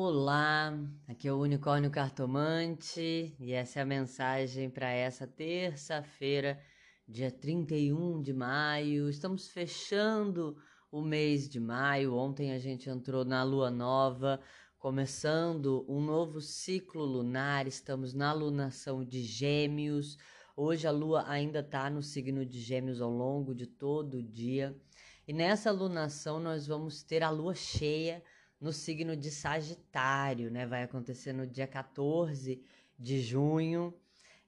Olá, aqui é o Unicórnio Cartomante e essa é a mensagem para essa terça-feira, dia 31 de maio. Estamos fechando o mês de maio. Ontem a gente entrou na lua nova, começando um novo ciclo lunar. Estamos na lunação de Gêmeos. Hoje a lua ainda está no signo de Gêmeos ao longo de todo o dia. E nessa lunação nós vamos ter a lua cheia no signo de Sagitário, né? Vai acontecer no dia 14 de junho.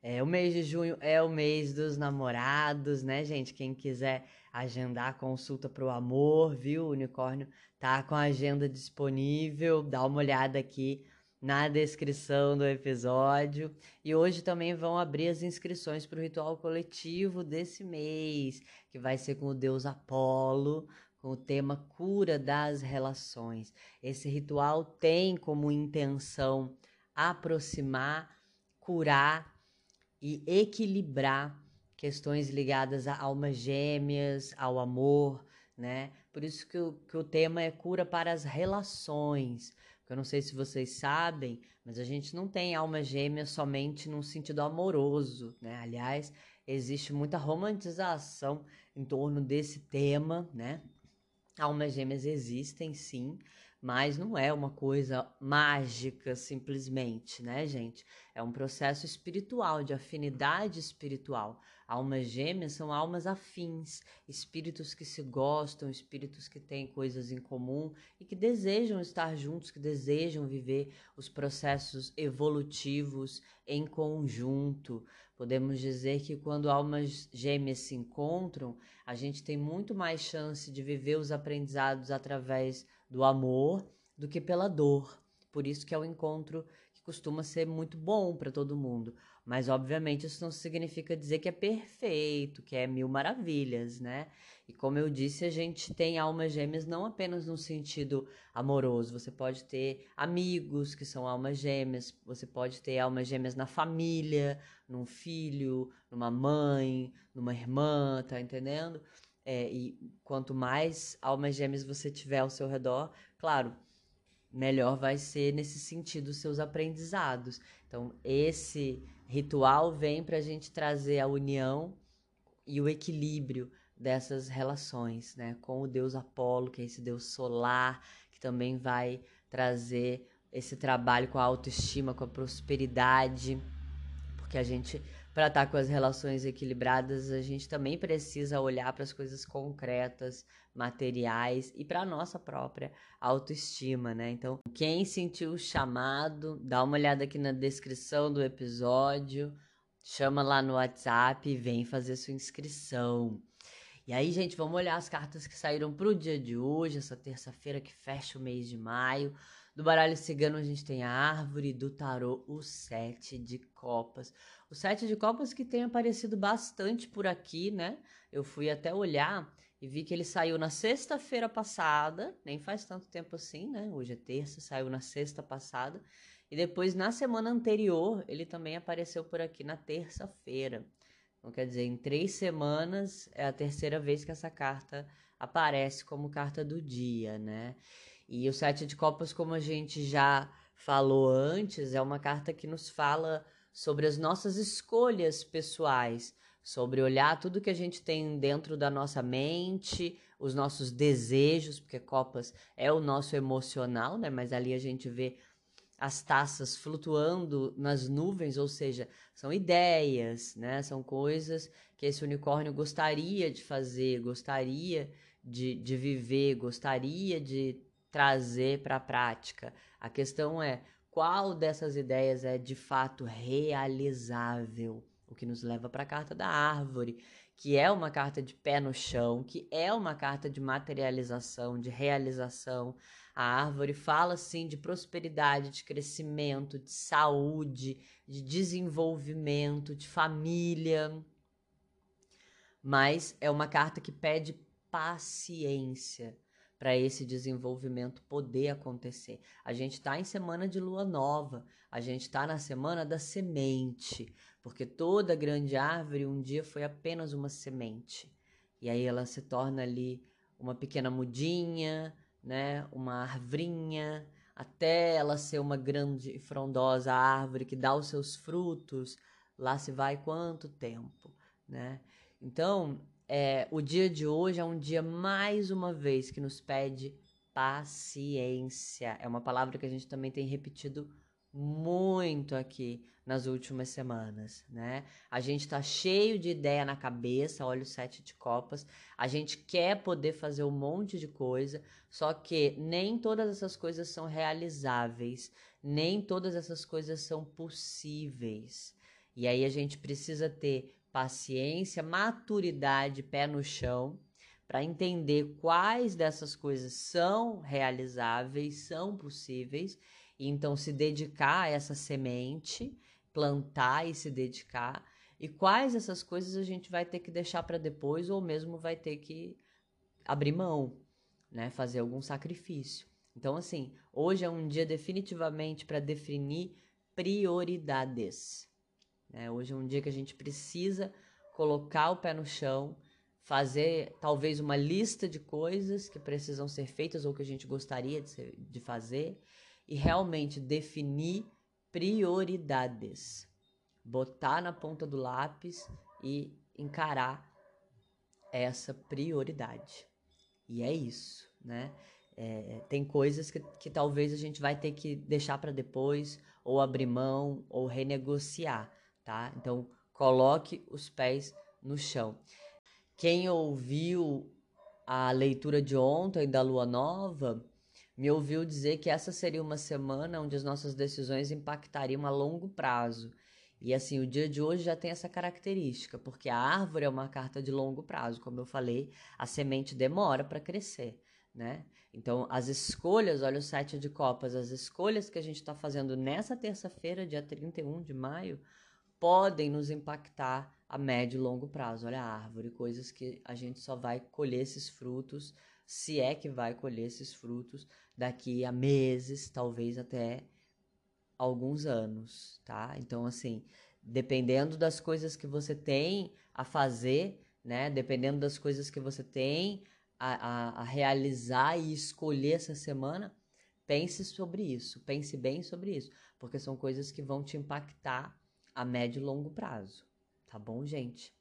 É, o mês de junho é o mês dos namorados, né, gente? Quem quiser agendar consulta para o amor, viu? O unicórnio tá com a agenda disponível. Dá uma olhada aqui na descrição do episódio. E hoje também vão abrir as inscrições para o ritual coletivo desse mês, que vai ser com o deus Apolo, com o tema cura das relações. Esse ritual tem como intenção aproximar, curar e equilibrar questões ligadas a almas gêmeas, ao amor, né? Por isso que o, que o tema é cura para as relações. Eu não sei se vocês sabem, mas a gente não tem alma gêmea somente num sentido amoroso, né? Aliás, existe muita romantização em torno desse tema, né? Almas gêmeas existem, sim, mas não é uma coisa mágica simplesmente, né, gente? É um processo espiritual, de afinidade espiritual. Almas gêmeas são almas afins, espíritos que se gostam, espíritos que têm coisas em comum e que desejam estar juntos, que desejam viver os processos evolutivos em conjunto. Podemos dizer que quando almas gêmeas se encontram, a gente tem muito mais chance de viver os aprendizados através do amor do que pela dor. Por isso que é o encontro que costuma ser muito bom para todo mundo. Mas, obviamente, isso não significa dizer que é perfeito, que é mil maravilhas, né? E como eu disse, a gente tem almas gêmeas não apenas no sentido amoroso. Você pode ter amigos que são almas gêmeas, você pode ter almas gêmeas na família, num filho, numa mãe, numa irmã, tá entendendo? É, e quanto mais almas gêmeas você tiver ao seu redor, claro, melhor vai ser nesse sentido os seus aprendizados. Então, esse ritual vem para a gente trazer a união e o equilíbrio dessas relações, né? Com o deus Apolo, que é esse deus solar, que também vai trazer esse trabalho com a autoestima, com a prosperidade, porque a gente para estar tá com as relações equilibradas, a gente também precisa olhar para as coisas concretas, materiais e para a nossa própria autoestima, né? Então, quem sentiu o chamado, dá uma olhada aqui na descrição do episódio, chama lá no WhatsApp e vem fazer sua inscrição. E aí, gente, vamos olhar as cartas que saíram para o dia de hoje, essa terça-feira que fecha o mês de maio. Do baralho cigano a gente tem a árvore, do tarô o sete de copas. O sete de copas que tem aparecido bastante por aqui, né? Eu fui até olhar e vi que ele saiu na sexta-feira passada, nem faz tanto tempo assim, né? Hoje é terça, saiu na sexta passada. E depois, na semana anterior, ele também apareceu por aqui na terça-feira. Então, quer dizer, em três semanas é a terceira vez que essa carta aparece como carta do dia, né? E o Sete de Copas, como a gente já falou antes, é uma carta que nos fala sobre as nossas escolhas pessoais, sobre olhar tudo que a gente tem dentro da nossa mente, os nossos desejos, porque Copas é o nosso emocional, né? Mas ali a gente vê as taças flutuando nas nuvens, ou seja, são ideias, né? São coisas que esse unicórnio gostaria de fazer, gostaria de, de viver, gostaria de trazer para a prática. A questão é qual dessas ideias é de fato realizável, o que nos leva para a carta da árvore, que é uma carta de pé no chão, que é uma carta de materialização, de realização. A árvore fala sim de prosperidade, de crescimento, de saúde, de desenvolvimento, de família. Mas é uma carta que pede paciência para esse desenvolvimento poder acontecer. A gente está em semana de lua nova, a gente está na semana da semente, porque toda grande árvore um dia foi apenas uma semente. E aí ela se torna ali uma pequena mudinha, né? uma arvrinha, até ela ser uma grande e frondosa árvore que dá os seus frutos, lá se vai quanto tempo, né? Então, é, o dia de hoje é um dia mais uma vez que nos pede paciência. É uma palavra que a gente também tem repetido muito aqui nas últimas semanas, né? A gente tá cheio de ideia na cabeça, olha o sete de copas. A gente quer poder fazer um monte de coisa, só que nem todas essas coisas são realizáveis, nem todas essas coisas são possíveis. E aí a gente precisa ter paciência, maturidade, pé no chão, para entender quais dessas coisas são realizáveis, são possíveis, e então se dedicar a essa semente, plantar e se dedicar, e quais dessas coisas a gente vai ter que deixar para depois ou mesmo vai ter que abrir mão, né, fazer algum sacrifício. Então assim, hoje é um dia definitivamente para definir prioridades. Né? Hoje é um dia que a gente precisa colocar o pé no chão, fazer talvez uma lista de coisas que precisam ser feitas ou que a gente gostaria de, ser, de fazer e realmente definir prioridades. Botar na ponta do lápis e encarar essa prioridade. E é isso, né? É, tem coisas que, que talvez a gente vai ter que deixar para depois, ou abrir mão, ou renegociar tá? Então, coloque os pés no chão. Quem ouviu a leitura de ontem da lua nova, me ouviu dizer que essa seria uma semana onde as nossas decisões impactariam a longo prazo. E assim, o dia de hoje já tem essa característica, porque a árvore é uma carta de longo prazo, como eu falei, a semente demora para crescer, né? Então, as escolhas, olha o sete de copas, as escolhas que a gente está fazendo nessa terça-feira, dia 31 de maio, podem nos impactar a médio e longo prazo. Olha a árvore, coisas que a gente só vai colher esses frutos, se é que vai colher esses frutos daqui a meses, talvez até alguns anos, tá? Então, assim, dependendo das coisas que você tem a fazer, né? Dependendo das coisas que você tem a, a, a realizar e escolher essa semana, pense sobre isso, pense bem sobre isso, porque são coisas que vão te impactar a médio e longo prazo. Tá bom, gente?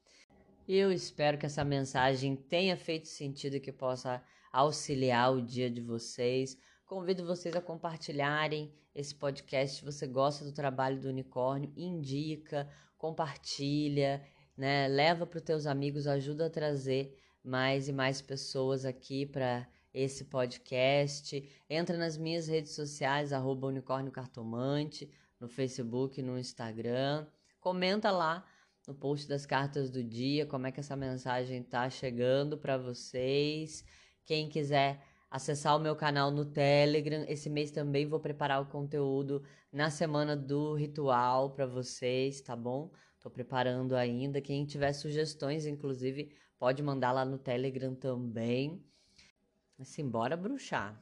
Eu espero que essa mensagem tenha feito sentido e que possa auxiliar o dia de vocês. Convido vocês a compartilharem esse podcast. Se você gosta do trabalho do unicórnio, indica, compartilha, né? Leva para os teus amigos, ajuda a trazer mais e mais pessoas aqui para esse podcast. Entra nas minhas redes sociais, arroba unicórnio cartomante no Facebook, no Instagram. Comenta lá no post das cartas do dia como é que essa mensagem tá chegando para vocês. Quem quiser acessar o meu canal no Telegram, esse mês também vou preparar o conteúdo na semana do ritual para vocês, tá bom? Tô preparando ainda. Quem tiver sugestões, inclusive, pode mandar lá no Telegram também. Assim, bora bruxar.